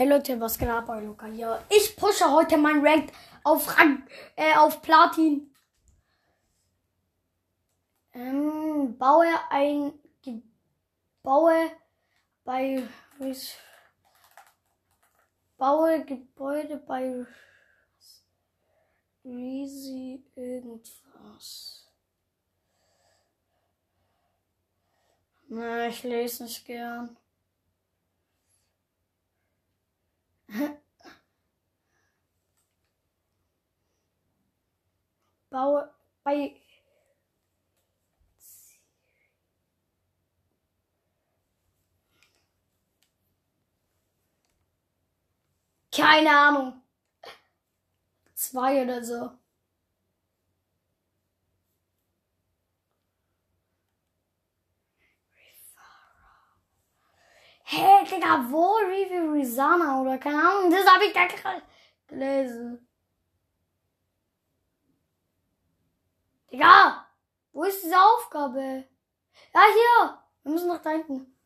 Hey Leute, was geht ab, euer Luca hier? Ich pushe heute mein Rank auf Rang, äh, auf Platin. Ähm, baue ein, baue bei, baue Gebäude bei Reezy irgendwas. Na, ich lese nicht gern. Baue bei keine Ahnung. Zwei oder so. Hä, hey, Digga, wo? Review Rizana oder keine Ahnung. Das habe ich da gerade gelesen. Digga, wo ist diese Aufgabe? Ja, hier. Wir müssen nach da hinten.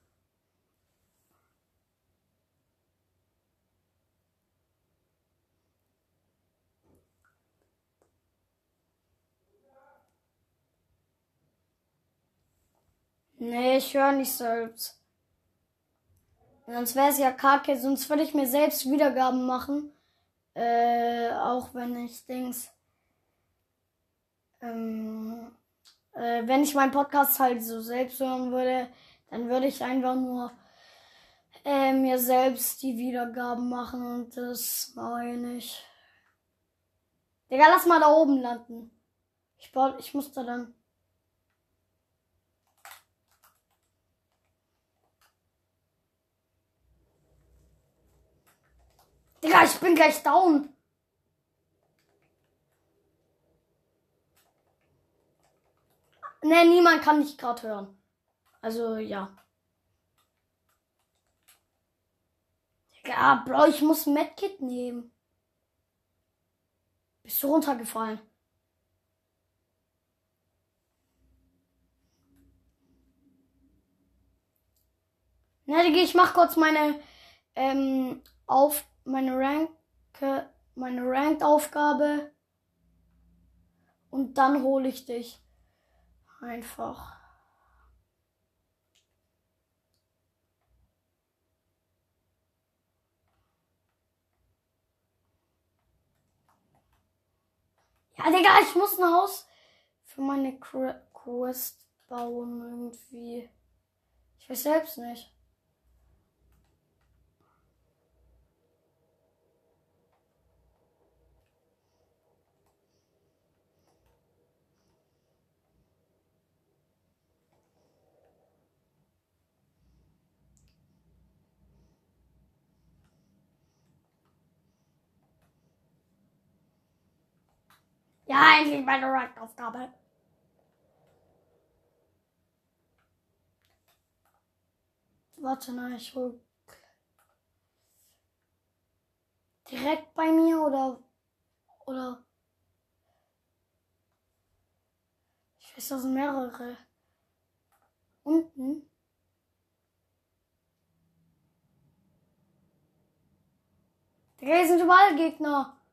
Nee, ich höre nicht selbst. Sonst wäre es ja kacke, sonst würde ich mir selbst Wiedergaben machen. Äh, auch wenn ich Dings. Ähm, äh, wenn ich meinen Podcast halt so selbst hören würde, dann würde ich einfach nur äh, mir selbst die Wiedergaben machen und das mache ich. Digga, lass mal da oben landen. Ich, ich muss da dann. Digga, ich bin gleich down. Ne, niemand kann mich gerade hören. Also, ja. Digga, Bro, ich muss Medkit nehmen. Bist du runtergefallen? Na, Digga, ich mach kurz meine, ähm, auf, meine Rank, meine Ranked-Aufgabe. Und dann hole ich dich. Einfach. Ja, Digga, ich muss ein Haus für meine Qu- Quest bauen irgendwie. Ich weiß selbst nicht. Ja, endlich meine Rank-Aufgabe. Warte, nein, ich hol. Direkt bei mir oder. Oder. Ich weiß, das sind mehrere. Unten. Digga, hier sind überall Gegner.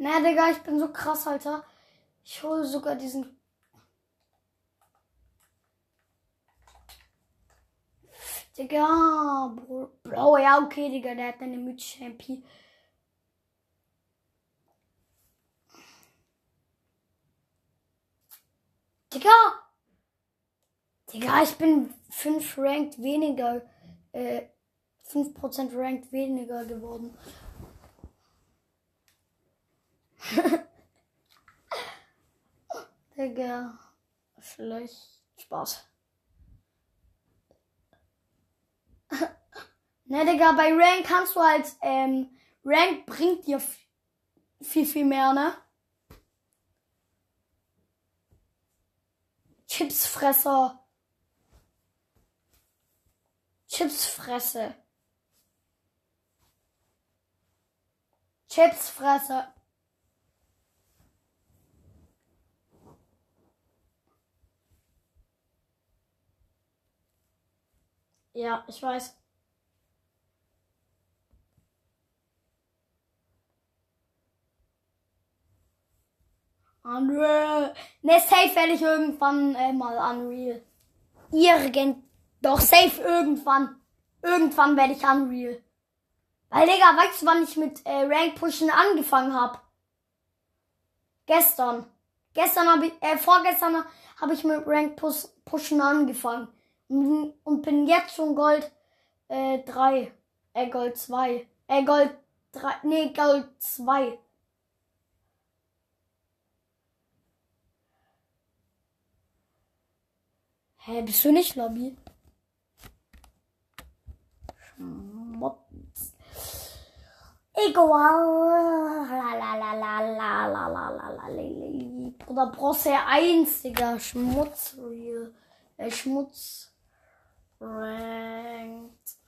Na, Digga, ich bin so krass, Alter. Ich hole sogar diesen. Digga, Bro, Bro, ja, okay, Digga, der hat eine mythische MP. Digga! Digga, ich bin 5 Ranked weniger, äh, 5% Ranked weniger geworden. Digga. Schlecht. Spaß. ne, Digga, bei Rank kannst du halt, ähm, Rank bringt dir viel, viel mehr, ne? Chipsfresser. Chipsfresse. Chipsfresser. Ja, ich weiß. Unreal. Ne, safe werde ich irgendwann äh, mal Unreal. Irgend. Doch, safe irgendwann. Irgendwann werde ich Unreal. Weil, Digga, weißt du, wann ich mit äh, Rank Pushen angefangen habe? Gestern. Gestern habe ich, äh, vorgestern habe ich mit Rank Pushen angefangen. Mhm. und bin jetzt schon Gold äh, 3. Äh, Gold 2. Äh, Gold 3. Nee, Gold 2. Hä, bist du nicht Lobby? Schmutz. Ego. Oder Bronze 1, Schmutz. Äh, Schmutz. Ranked.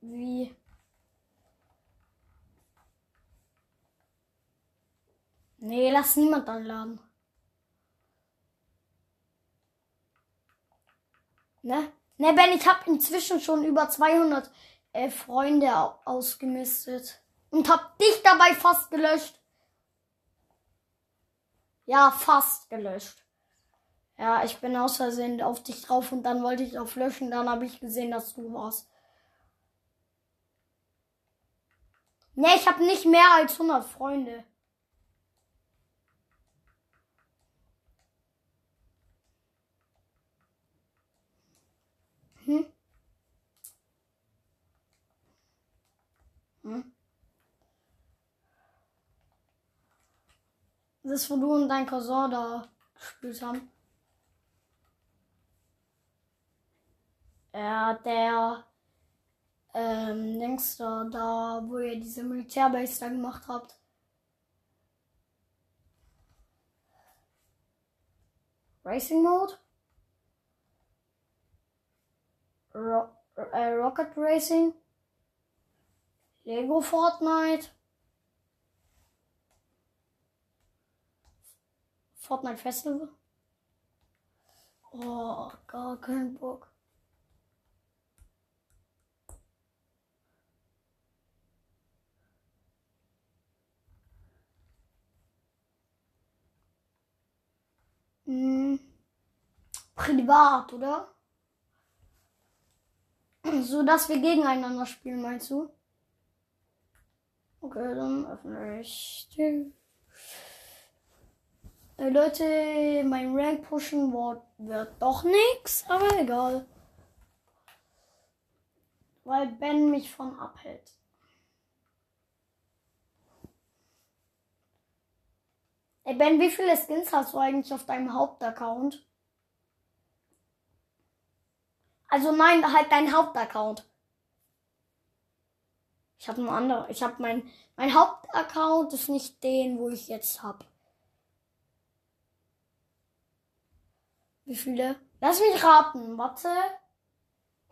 Wie? Nee, lass niemand anladen. Ne? Ne, Ben, ich habe inzwischen schon über 200 äh, Freunde ausgemistet. Und hab dich dabei fast gelöscht. Ja, fast gelöscht. Ja, ich bin aus Versehen auf dich drauf und dann wollte ich auf löschen. Dann habe ich gesehen, dass du warst. Ne, ich habe nicht mehr als 100 Freunde. Hm? Hm? Das, wo du und dein Cousin da gespielt haben. Ja, der ähm, Dings da, da, wo ihr diese Militärbase da gemacht habt. Racing Mode? Ro äh, Rocket Racing, Lego Fortnite, Fortnite Festival. Oh, gar kein Bock. Hm. Privat, oder? So dass wir gegeneinander spielen, meinst du? Okay, dann öffne ich die. Leute, mein Rank pushen wird, wird doch nichts, aber egal. Weil Ben mich von abhält. Ey Ben, wie viele Skins hast du eigentlich auf deinem Hauptaccount? Also nein, halt dein Hauptaccount. Ich habe einen anderen. Ich habe mein mein Hauptaccount ist nicht den, wo ich jetzt hab. Wie viele? Lass mich raten. Warte.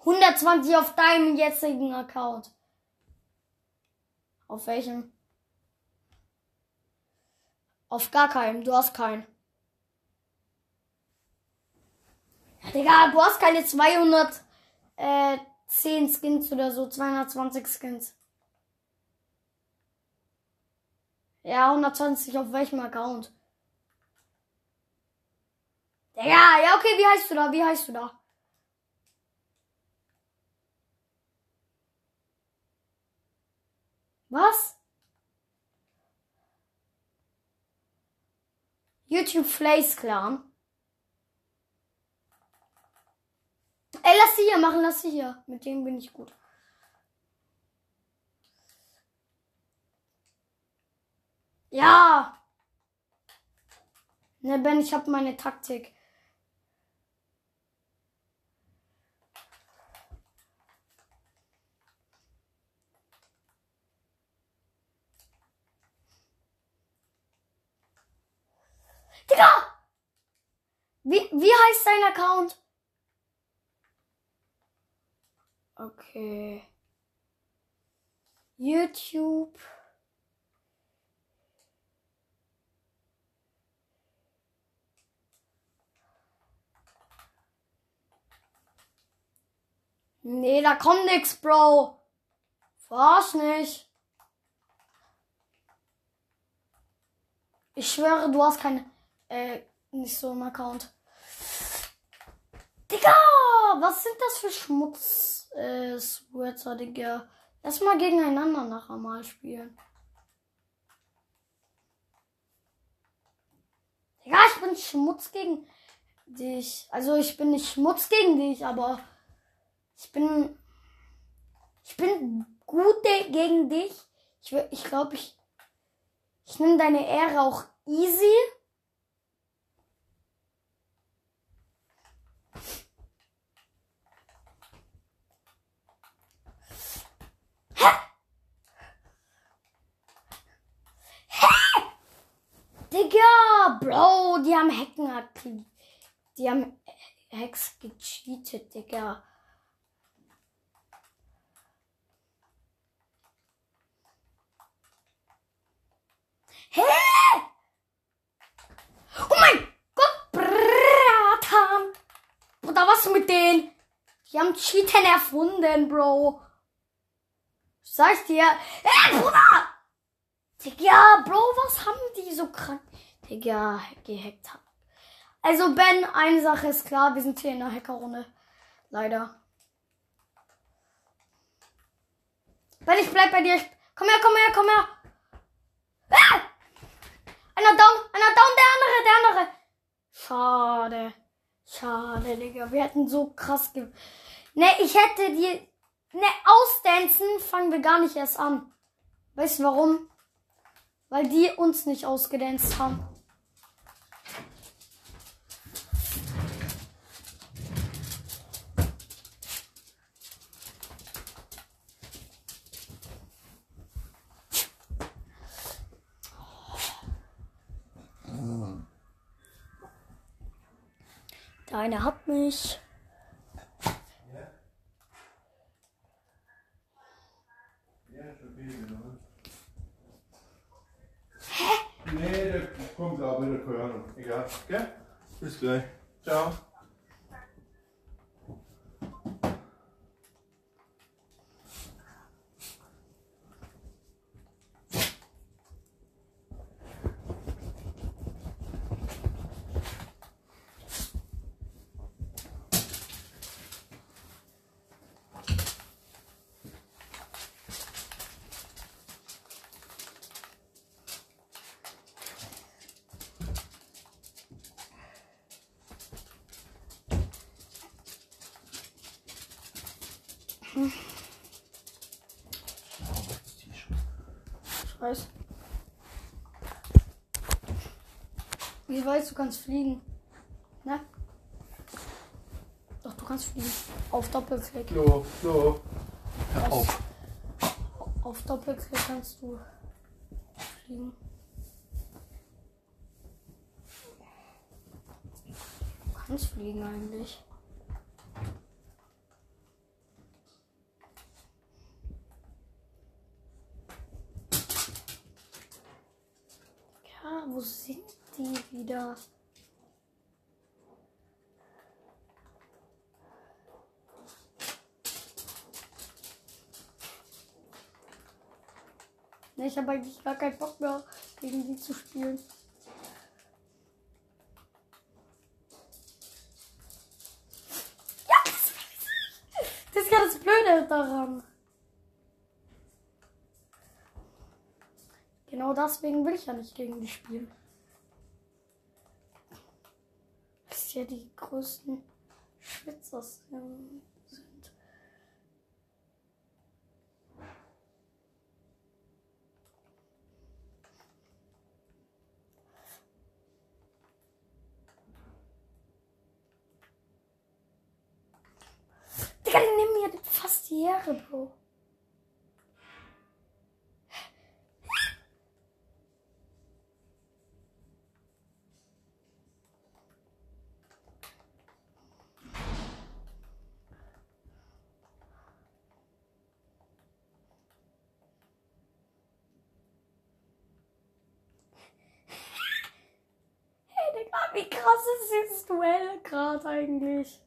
120 auf deinem jetzigen Account. Auf welchem? Auf gar keinem. Du hast keinen. Digga, du hast keine 210 äh, Skins oder so, 220 Skins. Ja, 120 auf welchem Account? Digga, ja, okay, wie heißt du da? Wie heißt du da? Was? YouTube Flays Clan. Ey, lass sie hier machen, lass sie hier. Mit dem bin ich gut. Ja. Ne, Ben, ich habe meine Taktik. Digga! Wie, wie heißt dein Account? Okay. YouTube. Nee, da kommt nix, Bro. Verarsch nicht. Ich schwöre, du hast kein, äh, nicht so einen Account. Digga, was sind das für Schmutz, äh, Sweater, Digga? Lass mal gegeneinander nachher mal spielen. Digga, ich bin Schmutz gegen dich. Also ich bin nicht Schmutz gegen dich, aber ich bin. Ich bin gut gegen dich. Ich, ich glaube, ich. Ich nehme deine Ehre auch easy. Digga, Bro, die haben Hacken aktiviert. Die haben Hacks gecheatet, Digga. Hä? Oh mein Gott, Bratan. Bruder, was mit denen? Die haben Cheaten erfunden, Bro. Sag ich dir. Ey, Bruder! Digga, Bro, was haben die so krank? Digga, gehackt haben. Also, Ben, eine Sache ist klar, wir sind hier in der Hackerrunde. Leider. Ben, ich bleib bei dir. Komm her, komm her, komm her. Ah! Einer down, einer down, der andere, der andere. Schade. Schade, Digga. Wir hätten so krass ge... Ne, ich hätte die... Ne, ausdancen fangen wir gar nicht erst an. Weißt du warum? Weil die uns nicht ausgedanzt haben. Der eine hat mich. Nee, der kommt auch wieder, keine Ahnung. Egal, gell? Bis gleich. Ciao. Ich weiß. Ich weiß, du kannst fliegen. Ne? Doch, du kannst fliegen. Auf Doppelklick. Flo, Flo. Hör auf. Auf Doppelklick kannst du fliegen. Du kannst fliegen eigentlich. Ja, wo sind die wieder? Ne, ich habe eigentlich gar keinen Bock mehr, gegen die zu spielen. Ja, das, ist ja das Blöde daran. Genau deswegen will ich ja nicht gegen die spielen. Das ist ja die größten Schwitzer sind. Digga, die nehmen mir Digga, wie krass ist dieses Duell gerade eigentlich?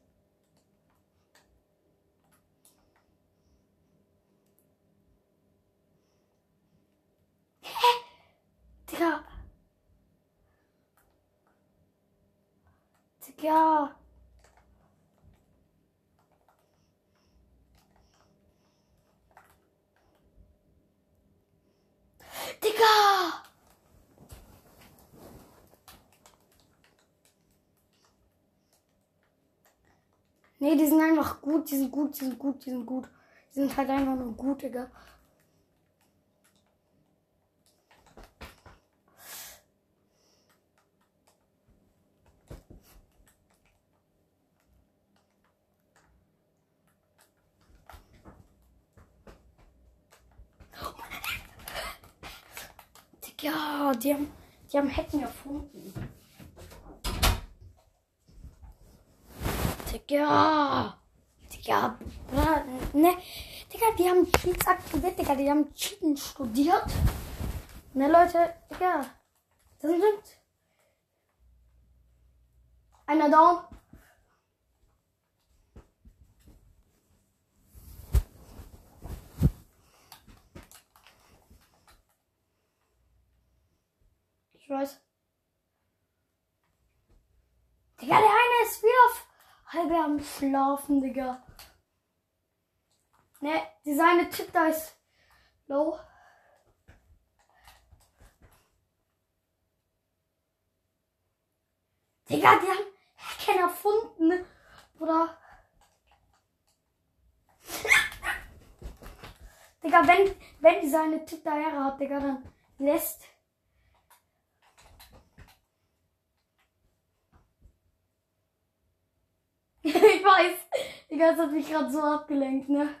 Digga! Nee, die sind einfach gut, die sind gut, die sind gut, die sind gut. Die sind halt einfach nur gut, Digga. Digga, die haben, die haben Hacken erfunden. Digga. Digga. Ne. Digga, die haben Cheats aktiviert, Digga. Die haben Cheaten studiert. Ne, Leute. Digga. Das sind. Einer down. Weiß. Digga, der eine ist wieder auf halbe am Schlafen, Digga. Ne, dieser eine Typ da ist low. Digga, die haben Hacken erfunden? Oder? Digga, wenn, wenn dieser eine Typ da hat, Digga, dann lässt ich weiß. Digga, das hat mich gerade so abgelenkt, ne?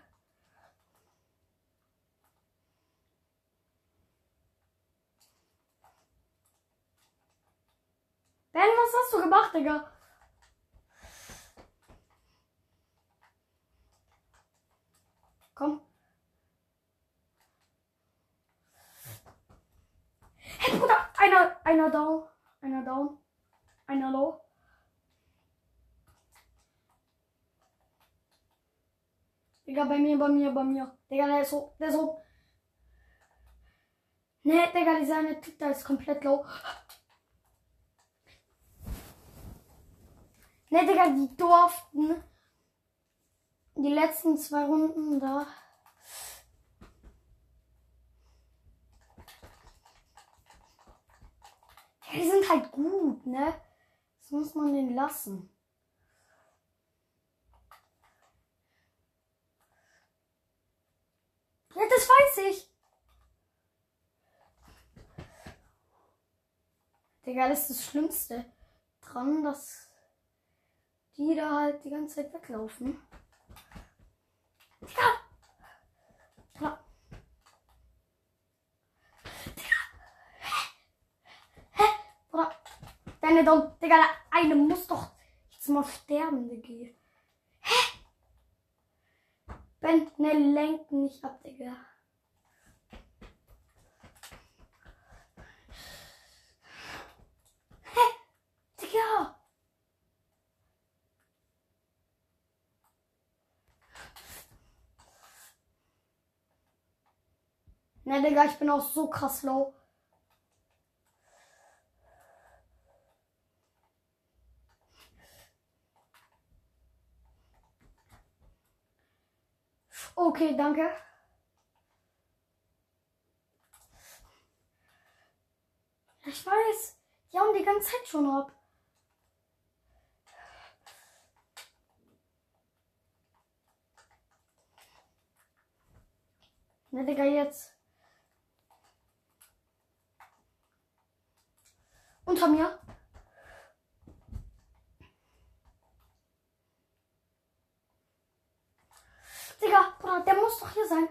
Ben, was hast du gemacht, Digga? Komm. Hey, Bruder, einer, einer down, einer down, einer low. Digga, bei mir, bei mir, bei mir. Digga, der ist so, der ist so. Ne, Digga, dieser eine Typ, der ist komplett low. Ne, Digga, die durften die letzten zwei Runden da. Die sind halt gut, ne? Das muss man den lassen. Ja, das weiß ich. Digga, das ist das Schlimmste dran, dass die da halt die ganze Zeit weglaufen. Digga! Digga! Hä? Oder? Deine Dom, Digga, eine muss doch jetzt mal sterben, Digga. Ben, ne, lenk nicht ab, Digga. Digga! Ne, Digga, ich bin auch so krass low. Okay, danke. Ich weiß. Die haben die ganze Zeit schon ab. Ne, Digga, jetzt. Unter mir. Digga, Bruder, der muss doch hier sein.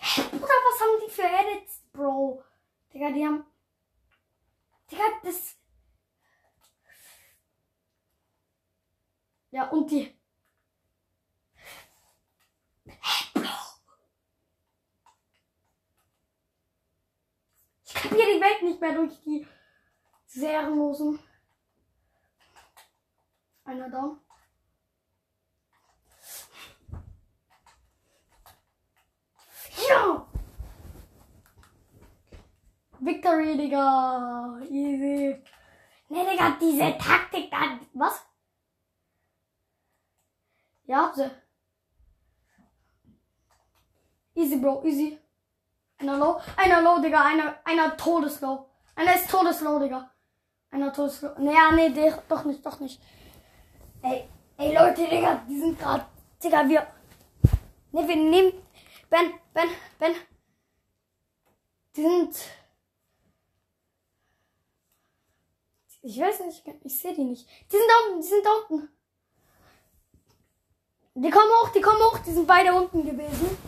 Hä, Bruder, was haben die für Edits, Bro? Digga, die haben. Digga, das. Ja, und die. Hä, Bro? Ich kapiere die Nicht mehr durch die Serienlosen. Einer da. Ja! Victory, Digga. Easy. Ne, Digga, diese Taktik da. Was? Ja, sie. Easy, Bro, easy. Einer low, einer low, Digga, einer, einer todeslow. Einer ist todeslow, Digga. Einer todeslow. Naja, nee, der, doch nicht, doch nicht. Ey, ey, Leute, Digga, die sind gerade, Digga, wir, ne, wir nehmen, Ben, Ben, Ben, die sind, ich weiß nicht, ich sehe die nicht. Die sind da unten, die sind da unten. Die kommen hoch, die kommen hoch, die sind beide unten gewesen.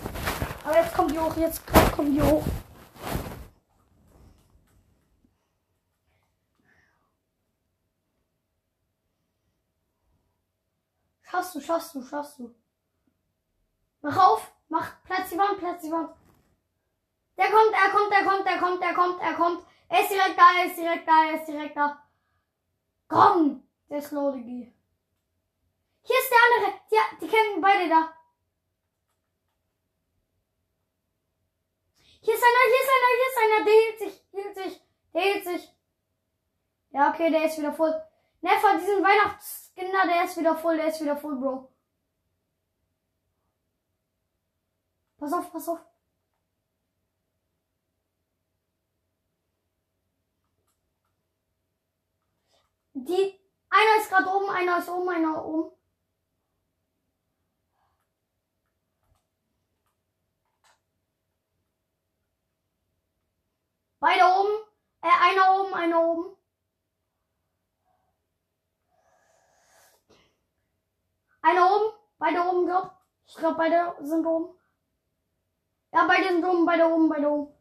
Aber jetzt kommen die hoch, jetzt kommen die hoch. Schaffst du, schaffst du, schaffst du. Mach auf, mach, platz die Wand, platz die Wand. Der kommt, er kommt, er kommt, er kommt, er kommt, er kommt. Er ist direkt da, er ist direkt da, er ist direkt da. Komm, der ist low, Diggi. Hier ist der andere. Ja, die kämpfen beide da. Hier ist einer, hier ist einer, hier ist einer. Der hielt sich, hielt sich, der hielt sich. Ja, okay, der ist wieder voll. Ne, von diesem Weihnachtskinder, der ist wieder voll, der ist wieder voll, Bro. Pass auf, pass auf. Die, einer ist gerade oben, einer ist oben, einer oben. Beide oben. Äh, einer oben, einer oben. Einer oben. Beide oben, glaub. Ich glaube, beide sind oben. Ja, beide sind oben, beide oben, beide oben.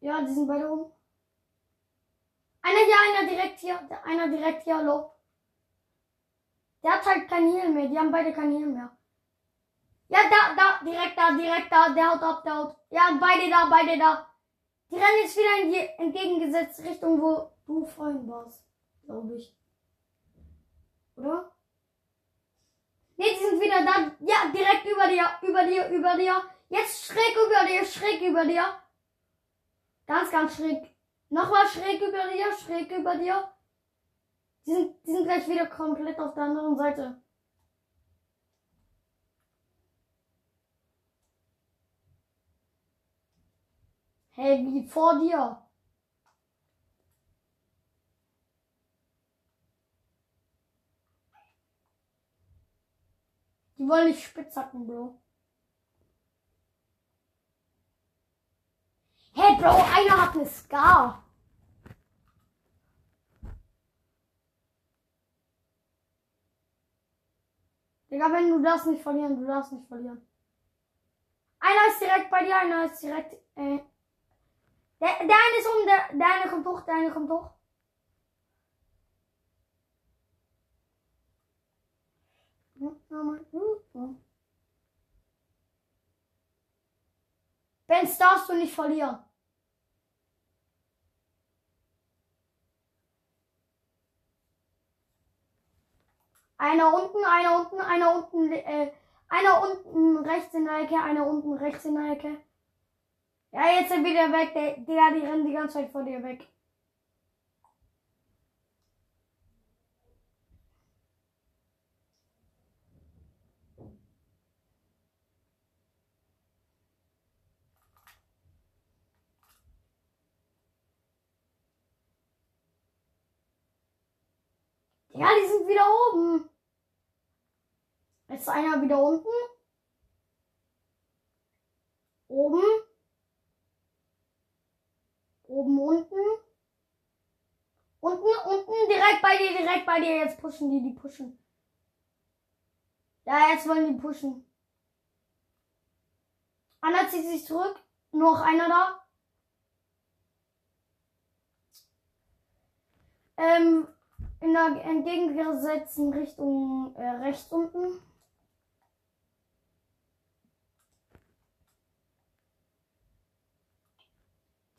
Ja, die sind beide oben. Einer hier, einer direkt hier. Einer direkt hier, hallo. Der hat halt kein Heal mehr. Die haben beide kein Heal mehr. Ja, da, da, direkt da, direkt da. Der haut ab, der haut. Ja, beide da, beide da. Die rennen jetzt wieder in die entgegengesetzte Richtung, wo du vorhin warst. Glaube ich. Oder? Ne, die sind wieder da. Ja, direkt über dir, über dir, über dir. Jetzt schräg über dir, schräg über dir. Ganz, ganz schräg. Nochmal schräg über dir, schräg über dir. Die sind, die sind gleich wieder komplett auf der anderen Seite. Hey, wie vor dir? Die wollen nicht spitzhacken, Bro. Hey, Bro, einer hat eine Scar. Digga, wenn du das nicht verlieren, du darfst nicht verlieren. Einer ist direkt bei dir, einer ist direkt, äh, der, der eine ist um, der, der eine kommt hoch, der eine kommt hoch. Benz darfst du nicht verlieren. Einer unten, einer unten, einer unten, äh, einer unten rechts in der Ecke, einer unten rechts in der Ecke. Ja, jetzt sind wieder weg, der, der, die rennen die ganze Zeit vor dir weg. Ja, die sind wieder oben. Jetzt ist einer wieder unten. Oben. Oben, unten. Unten, unten, direkt bei dir, direkt bei dir. Jetzt pushen die, die pushen. Ja, jetzt wollen die pushen. Einer zieht sich zurück. Noch einer da. Ähm, in der entgegengesetzten Richtung äh, rechts unten.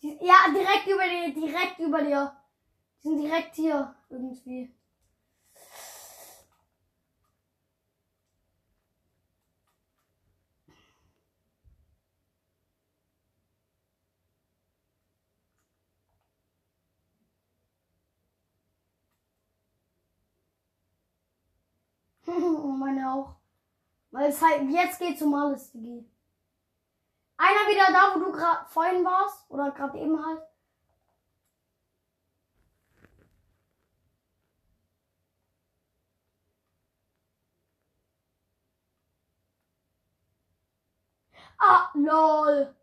Die, ja, direkt über dir, direkt über dir. Die sind direkt hier irgendwie. Auch. Weil es halt, jetzt geht's um alles, Digi. Einer wieder da, wo du gerade vorhin warst? Oder gerade eben halt? Ah, lol.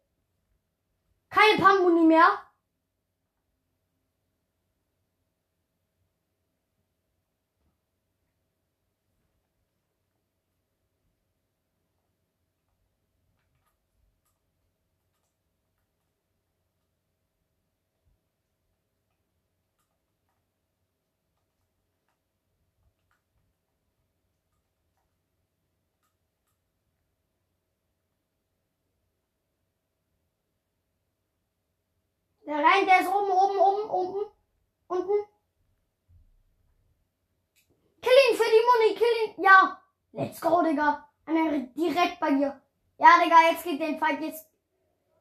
Keine Pambuni mehr. Der rein, der ist oben, oben, oben, oben. Unten. Kill ihn für die Muni, kill ihn. Ja. Let's go, Digga. Einer direkt bei dir. Ja, Digga, jetzt geht den Fight jetzt.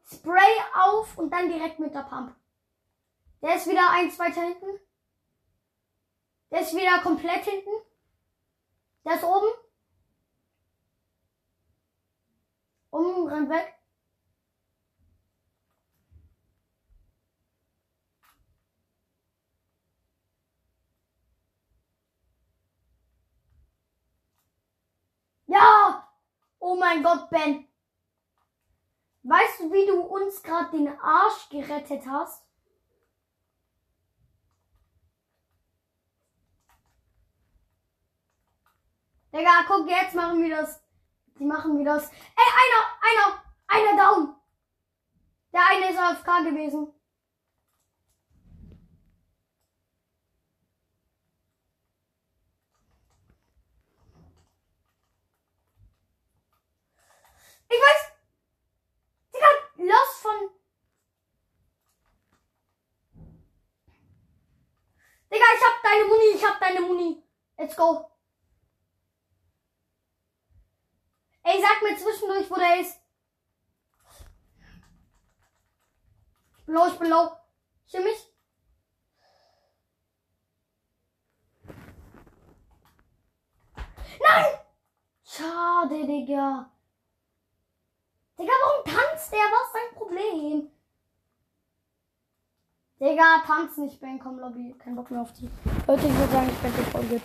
Spray auf und dann direkt mit der Pump. Der ist wieder eins weiter hinten. Der ist wieder komplett hinten. Der ist oben. Oben, rennt weg. Ja! Oh mein Gott, Ben. Weißt du, wie du uns gerade den Arsch gerettet hast? Digga, guck, jetzt machen wir das. Die machen wir das. Ey, einer, einer, einer down. Der eine ist AFK gewesen. Ich weiß. Digga, los von. Digga, ich hab deine Muni, ich hab deine Muni. Let's go. Ey, sag mir zwischendurch, wo der ist. Ich bin low, ich bin low. Ich mich. Nein! Schade, Digga. Der? Was ist dein Problem? Digga, tanz nicht, Ben, komm, Lobby. Kein Bock mehr auf die. Leute, ich würde sagen, ich werde die Folge.